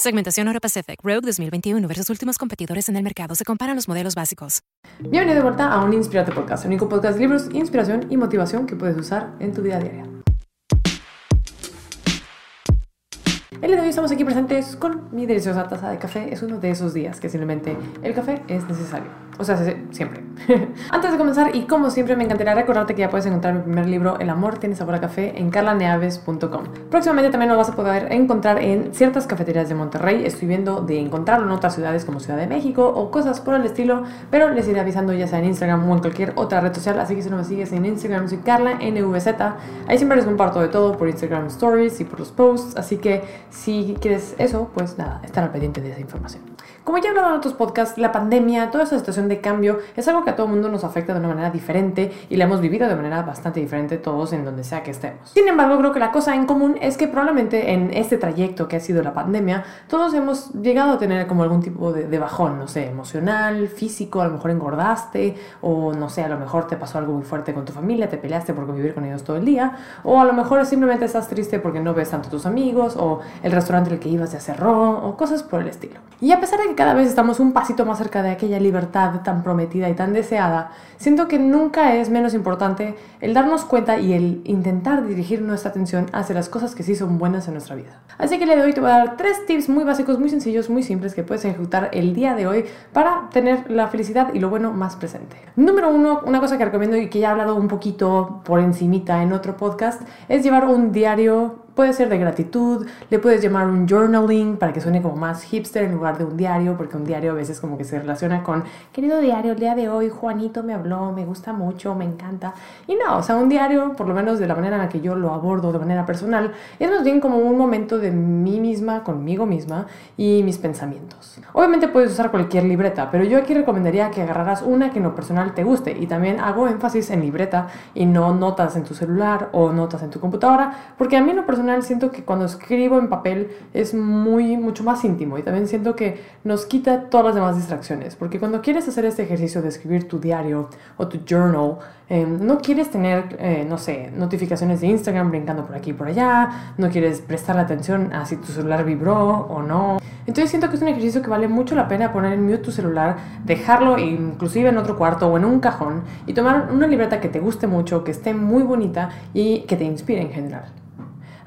Segmentación Euro Pacific Rogue 2021 versus últimos competidores en el mercado. Se comparan los modelos básicos. Bienvenido de vuelta a un Inspirate Podcast, el único podcast de libros, inspiración y motivación que puedes usar en tu vida diaria. El día de hoy estamos aquí presentes con mi deliciosa taza de café. Es uno de esos días que simplemente el café es necesario. O sea, siempre. Antes de comenzar, y como siempre, me encantaría recordarte que ya puedes encontrar mi primer libro, El amor tiene sabor a café, en carlaneaves.com. Próximamente también lo vas a poder encontrar en ciertas cafeterías de Monterrey. Estoy viendo de encontrarlo en otras ciudades como Ciudad de México o cosas por el estilo, pero les iré avisando ya sea en Instagram o en cualquier otra red social. Así que si no me sigues en Instagram, soy Carla NVZ. Ahí siempre les comparto de todo por Instagram Stories y por los posts. Así que si quieres eso, pues nada, estar al pendiente de esa información. Como ya he hablado en otros podcasts, la pandemia, toda esa situación de cambio, es algo que a todo el mundo nos afecta de una manera diferente y la hemos vivido de manera bastante diferente todos en donde sea que estemos. Sin embargo, creo que la cosa en común es que probablemente en este trayecto que ha sido la pandemia, todos hemos llegado a tener como algún tipo de, de bajón, no sé, emocional, físico, a lo mejor engordaste o no sé, a lo mejor te pasó algo muy fuerte con tu familia, te peleaste por convivir con ellos todo el día o a lo mejor simplemente estás triste porque no ves tanto a tus amigos o el restaurante al que ibas ya cerró o cosas por el estilo. Y a pesar de que cada vez estamos un pasito más cerca de aquella libertad tan prometida y tan deseada, siento que nunca es menos importante el darnos cuenta y el intentar dirigir nuestra atención hacia las cosas que sí son buenas en nuestra vida. Así que le doy te voy a dar tres tips muy básicos, muy sencillos, muy simples que puedes ejecutar el día de hoy para tener la felicidad y lo bueno más presente. Número uno, una cosa que recomiendo y que ya he hablado un poquito por encimita en otro podcast, es llevar un diario Puede ser de gratitud, le puedes llamar un journaling para que suene como más hipster en lugar de un diario, porque un diario a veces como que se relaciona con, querido diario, el día de hoy Juanito me habló, me gusta mucho, me encanta. Y no, o sea, un diario, por lo menos de la manera en la que yo lo abordo de manera personal, es más bien como un momento de mí misma, conmigo misma y mis pensamientos. Obviamente puedes usar cualquier libreta, pero yo aquí recomendaría que agarraras una que en lo personal te guste y también hago énfasis en libreta y no notas en tu celular o notas en tu computadora, porque a mí en lo personal siento que cuando escribo en papel es muy, mucho más íntimo y también siento que nos quita todas las demás distracciones, porque cuando quieres hacer este ejercicio de escribir tu diario o tu journal, em, no quieres tener, eh, no sé, notificaciones de Instagram brincando por aquí y por allá, no quieres prestar atención a si tu celular vibró o no. Entonces siento que es un ejercicio que vale mucho la pena poner en mute tu celular, dejarlo inclusive en otro cuarto o en un cajón y tomar una libreta que te guste mucho, que esté muy bonita y que te inspire en general.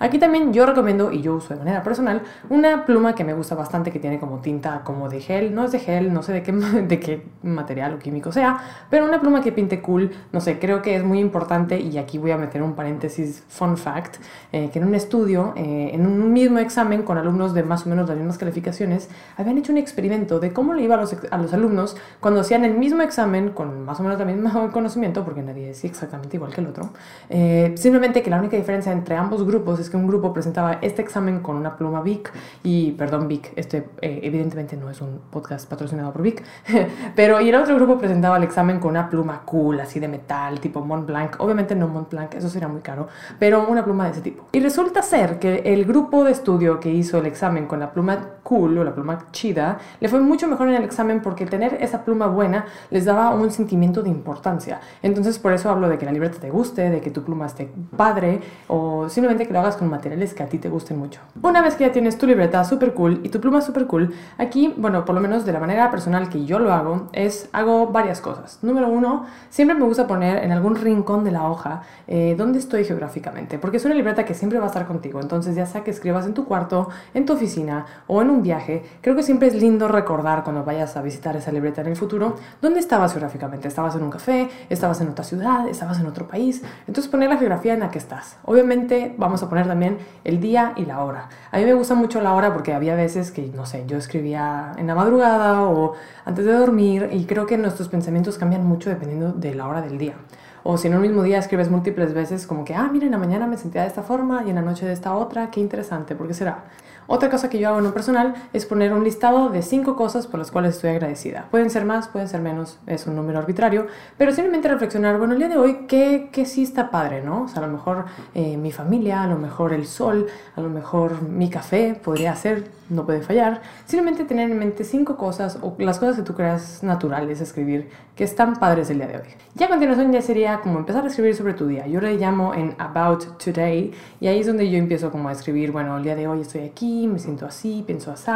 Aquí también yo recomiendo, y yo uso de manera personal, una pluma que me gusta bastante que tiene como tinta como de gel, no es de gel, no sé de qué, de qué material o químico sea, pero una pluma que pinte cool, no sé, creo que es muy importante y aquí voy a meter un paréntesis fun fact, eh, que en un estudio, eh, en un mismo examen con alumnos de más o menos las mismas calificaciones, habían hecho un experimento de cómo le iba a los, a los alumnos cuando hacían el mismo examen con más o menos el mismo conocimiento, porque nadie decía exactamente igual que el otro, eh, simplemente que la única diferencia entre ambos grupos es que un grupo presentaba este examen con una pluma Bic y, perdón Bic, este eh, evidentemente no es un podcast patrocinado por Bic, pero y el otro grupo presentaba el examen con una pluma cool, así de metal, tipo Mont Blanc, obviamente no Mont Blanc, eso sería muy caro, pero una pluma de ese tipo. Y resulta ser que el grupo de estudio que hizo el examen con la pluma cool o la pluma chida, le fue mucho mejor en el examen porque tener esa pluma buena les daba un sentimiento de importancia. Entonces por eso hablo de que la libreta te guste, de que tu pluma esté padre o simplemente que lo hagas con materiales que a ti te gusten mucho. Una vez que ya tienes tu libreta super cool y tu pluma super cool, aquí, bueno, por lo menos de la manera personal que yo lo hago, es hago varias cosas. Número uno, siempre me gusta poner en algún rincón de la hoja eh, dónde estoy geográficamente, porque es una libreta que siempre va a estar contigo. Entonces, ya sea que escribas en tu cuarto, en tu oficina o en un viaje, creo que siempre es lindo recordar cuando vayas a visitar esa libreta en el futuro, dónde estabas geográficamente. ¿Estabas en un café? ¿Estabas en otra ciudad? ¿Estabas en otro país? Entonces, poner la geografía en la que estás. Obviamente, vamos a poner también el día y la hora. A mí me gusta mucho la hora porque había veces que, no sé, yo escribía en la madrugada o antes de dormir y creo que nuestros pensamientos cambian mucho dependiendo de la hora del día. O si en un mismo día escribes múltiples veces como que, ah, mira, en la mañana me sentía de esta forma y en la noche de esta otra, qué interesante, ¿por qué será? Otra cosa que yo hago en lo personal es poner un listado de cinco cosas por las cuales estoy agradecida. Pueden ser más, pueden ser menos, es un número arbitrario, pero simplemente reflexionar, bueno, el día de hoy, ¿qué, qué sí está padre, no? O sea, a lo mejor eh, mi familia, a lo mejor el sol, a lo mejor mi café podría ser, no puede fallar. Simplemente tener en mente cinco cosas o las cosas que tú creas naturales escribir que están padres el día de hoy. Ya a continuación ya sería como empezar a escribir sobre tu día. Yo le llamo en About Today y ahí es donde yo empiezo como a escribir, bueno, el día de hoy estoy aquí, me siento así, pienso así,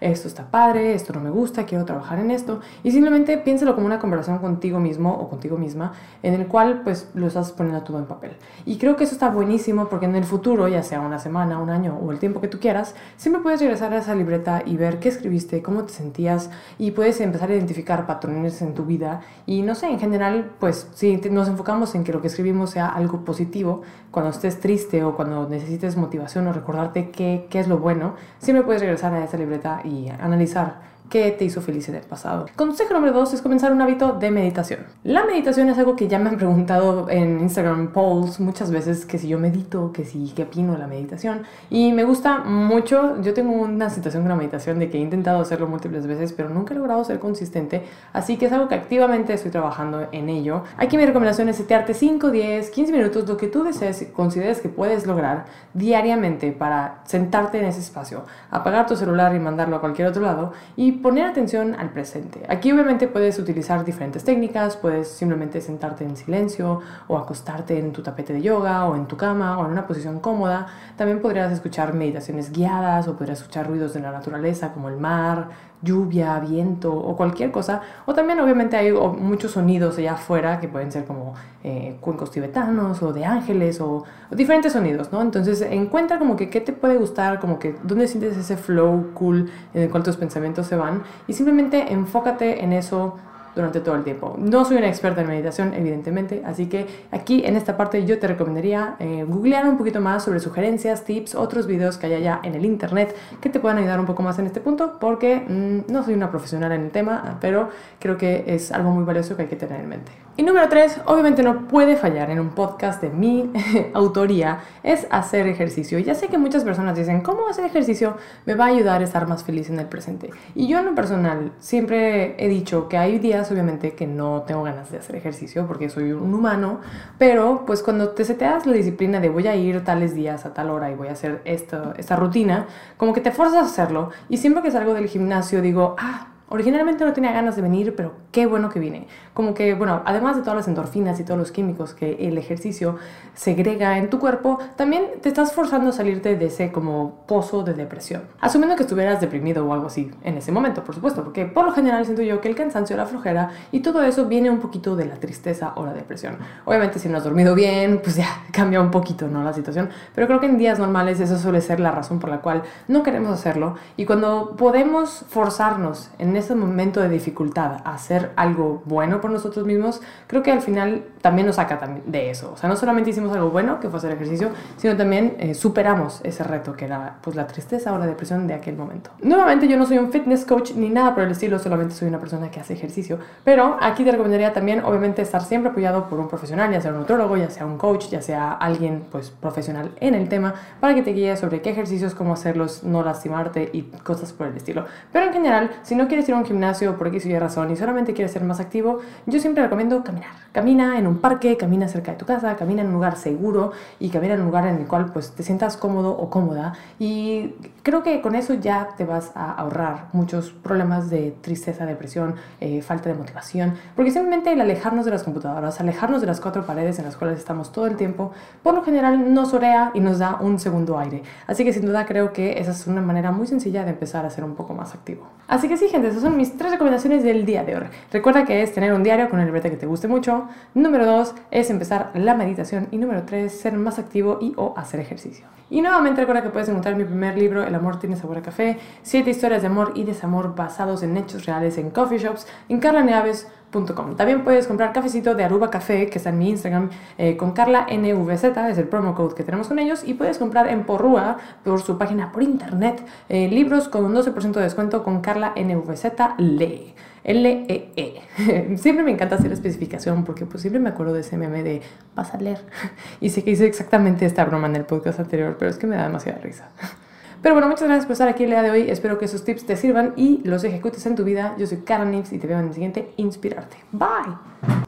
esto está padre, esto no me gusta, quiero trabajar en esto y simplemente piénsalo como una conversación contigo mismo o contigo misma en el cual pues lo estás poniendo todo en papel. Y creo que eso está buenísimo porque en el futuro, ya sea una semana, un año o el tiempo que tú quieras, siempre puedes regresar a esa libreta y ver qué escribiste, cómo te sentías y puedes empezar a identificar patrones en tu vida. Y no sé, en general, pues si nos enfocamos en que lo que escribimos sea algo positivo, cuando estés triste o cuando necesites motivación o recordarte qué, qué es lo bueno, siempre puedes regresar a esa libreta y analizar qué te hizo feliz en el pasado. Consejo número dos es comenzar un hábito de meditación. La meditación es algo que ya me han preguntado en Instagram polls muchas veces que si yo medito, que si qué opino de la meditación y me gusta mucho. Yo tengo una situación con la meditación de que he intentado hacerlo múltiples veces, pero nunca he logrado ser consistente, así que es algo que activamente estoy trabajando en ello. Aquí mi recomendación es setearte 5, 10, 15 minutos, lo que tú desees consideres que puedes lograr diariamente para sentarte en ese espacio, apagar tu celular y mandarlo a cualquier otro lado y poner atención al presente. Aquí obviamente puedes utilizar diferentes técnicas, puedes simplemente sentarte en silencio o acostarte en tu tapete de yoga o en tu cama o en una posición cómoda. También podrías escuchar meditaciones guiadas o podrías escuchar ruidos de la naturaleza como el mar, lluvia, viento o cualquier cosa. O también obviamente hay muchos sonidos allá afuera que pueden ser como eh, cuencos tibetanos o de ángeles o, diferentes sonidos, ¿no? Entonces encuentra como que qué te puede gustar, como que dónde sientes ese flow cool en el cual tus pensamientos se van y simplemente enfócate en eso durante todo el tiempo. No soy una experta en meditación, evidentemente, así que aquí en esta parte yo te recomendaría eh, googlear un poquito más sobre sugerencias, tips, otros videos que haya ya en el internet que te puedan ayudar un poco más en este punto, porque mm, no soy una profesional en el tema, pero creo que es algo muy valioso que hay que tener en mente. Y número tres, obviamente no puede fallar en un podcast de mi autoría, es hacer ejercicio. Ya sé que muchas personas dicen, ¿cómo hacer ejercicio me va a ayudar a estar más feliz en el presente? Y yo en lo personal siempre he dicho que hay días obviamente que no tengo ganas de hacer ejercicio porque soy un humano, pero pues cuando te seteas la disciplina de voy a ir tales días a tal hora y voy a hacer esto, esta rutina, como que te forzas a hacerlo y siempre que salgo del gimnasio digo, ah, Originalmente no tenía ganas de venir, pero qué bueno que vine. Como que, bueno, además de todas las endorfinas y todos los químicos que el ejercicio segrega en tu cuerpo, también te estás forzando a salirte de ese como pozo de depresión. Asumiendo que estuvieras deprimido o algo así en ese momento, por supuesto, porque por lo general siento yo que el cansancio, la flojera y todo eso viene un poquito de la tristeza o la depresión. Obviamente si no has dormido bien, pues ya cambia un poquito, ¿no? La situación. Pero creo que en días normales eso suele ser la razón por la cual no queremos hacerlo. Y cuando podemos forzarnos en ese momento de dificultad hacer algo bueno por nosotros mismos, creo que al final también nos saca de eso. O sea, no solamente hicimos algo bueno, que fue hacer ejercicio, sino también eh, superamos ese reto que era pues la tristeza o la depresión de aquel momento. Nuevamente, yo no soy un fitness coach ni nada por el estilo, solamente soy una persona que hace ejercicio, pero aquí te recomendaría también, obviamente, estar siempre apoyado por un profesional, ya sea un nutrólogo, ya sea un coach, ya sea alguien pues profesional en el tema, para que te guíe sobre qué ejercicios, cómo hacerlos, no lastimarte y cosas por el estilo. Pero en general, si no quieres ir a un gimnasio por X y razón y solamente quieres ser más activo, yo siempre recomiendo caminar. Camina en un parque, camina cerca de tu casa, camina en un lugar seguro y camina en un lugar en el cual pues te sientas cómodo o cómoda y creo que con eso ya te vas a ahorrar muchos problemas de tristeza, depresión, eh, falta de motivación, porque simplemente el alejarnos de las computadoras, alejarnos de las cuatro paredes en las cuales estamos todo el tiempo, por lo general nos orea y nos da un segundo aire. Así que sin duda creo que esa es una manera muy sencilla de empezar a ser un poco más activo. Así que sí, gente, esas son mis tres recomendaciones del día de hoy. Recuerda que es tener un diario con el libreta que te guste mucho. Número dos es empezar la meditación. Y número tres, ser más activo y o hacer ejercicio. Y nuevamente recuerda que puedes encontrar mi primer libro, El amor tiene sabor a café, siete historias de amor y desamor basados en hechos reales en coffee shops en También puedes comprar cafecito de Aruba Café, que está en mi Instagram, eh, con Carla NVZ, es el promo code que tenemos con ellos, y puedes comprar en Porrúa, por su página por internet, eh, libros con un 12% de descuento con Carla NVZ Lee. L-E-E. -E. siempre me encanta hacer especificación porque pues siempre me acuerdo de ese meme de vas a leer. Y sé que hice exactamente esta broma en el podcast anterior, pero es que me da demasiada risa. Pero bueno, muchas gracias por estar aquí el día de hoy. Espero que esos tips te sirvan y los ejecutes en tu vida. Yo soy Karen Nix y te veo en el siguiente Inspirarte. Bye.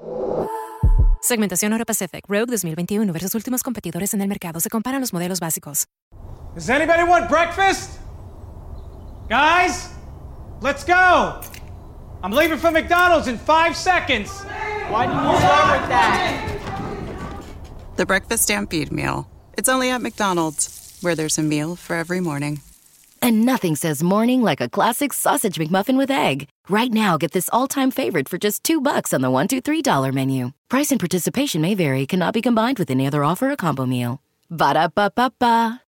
Segmentación Euro Pacific Rogue 2021 versus últimos competidores en el mercado. Se comparan los modelos básicos. Does anybody want breakfast? Guys, let's go. I'm leaving for McDonald's in five seconds. Why didn't you start with that? The Breakfast Stampede Meal. It's only at McDonald's, where there's a meal for every morning. And nothing says morning like a classic sausage McMuffin with egg. Right now, get this all-time favorite for just two bucks on the one, two, three dollar menu. Price and participation may vary. Cannot be combined with any other offer or combo meal. Ba da ba ba ba.